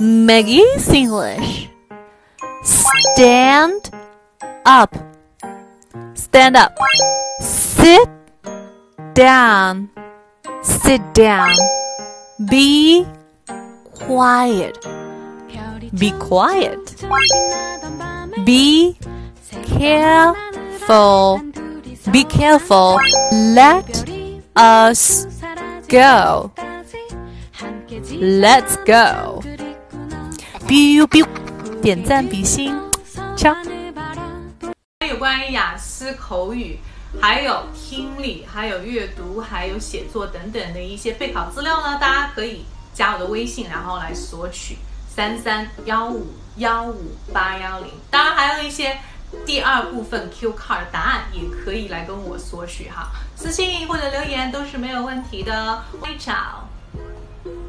Maggie's English. Stand up. Stand up. Sit down. Sit down. Be quiet. Be quiet. Be careful. Be careful. Let us go. Let's go. Biu biu，点赞比心，敲。有关于雅思口语，还有听力，还有阅读，还有写作等等的一些备考资料呢，大家可以加我的微信，然后来索取三三幺五幺五八幺零。当然还有一些第二部分 Q card 答案，也可以来跟我索取哈，私信或者留言都是没有问题的。微潮。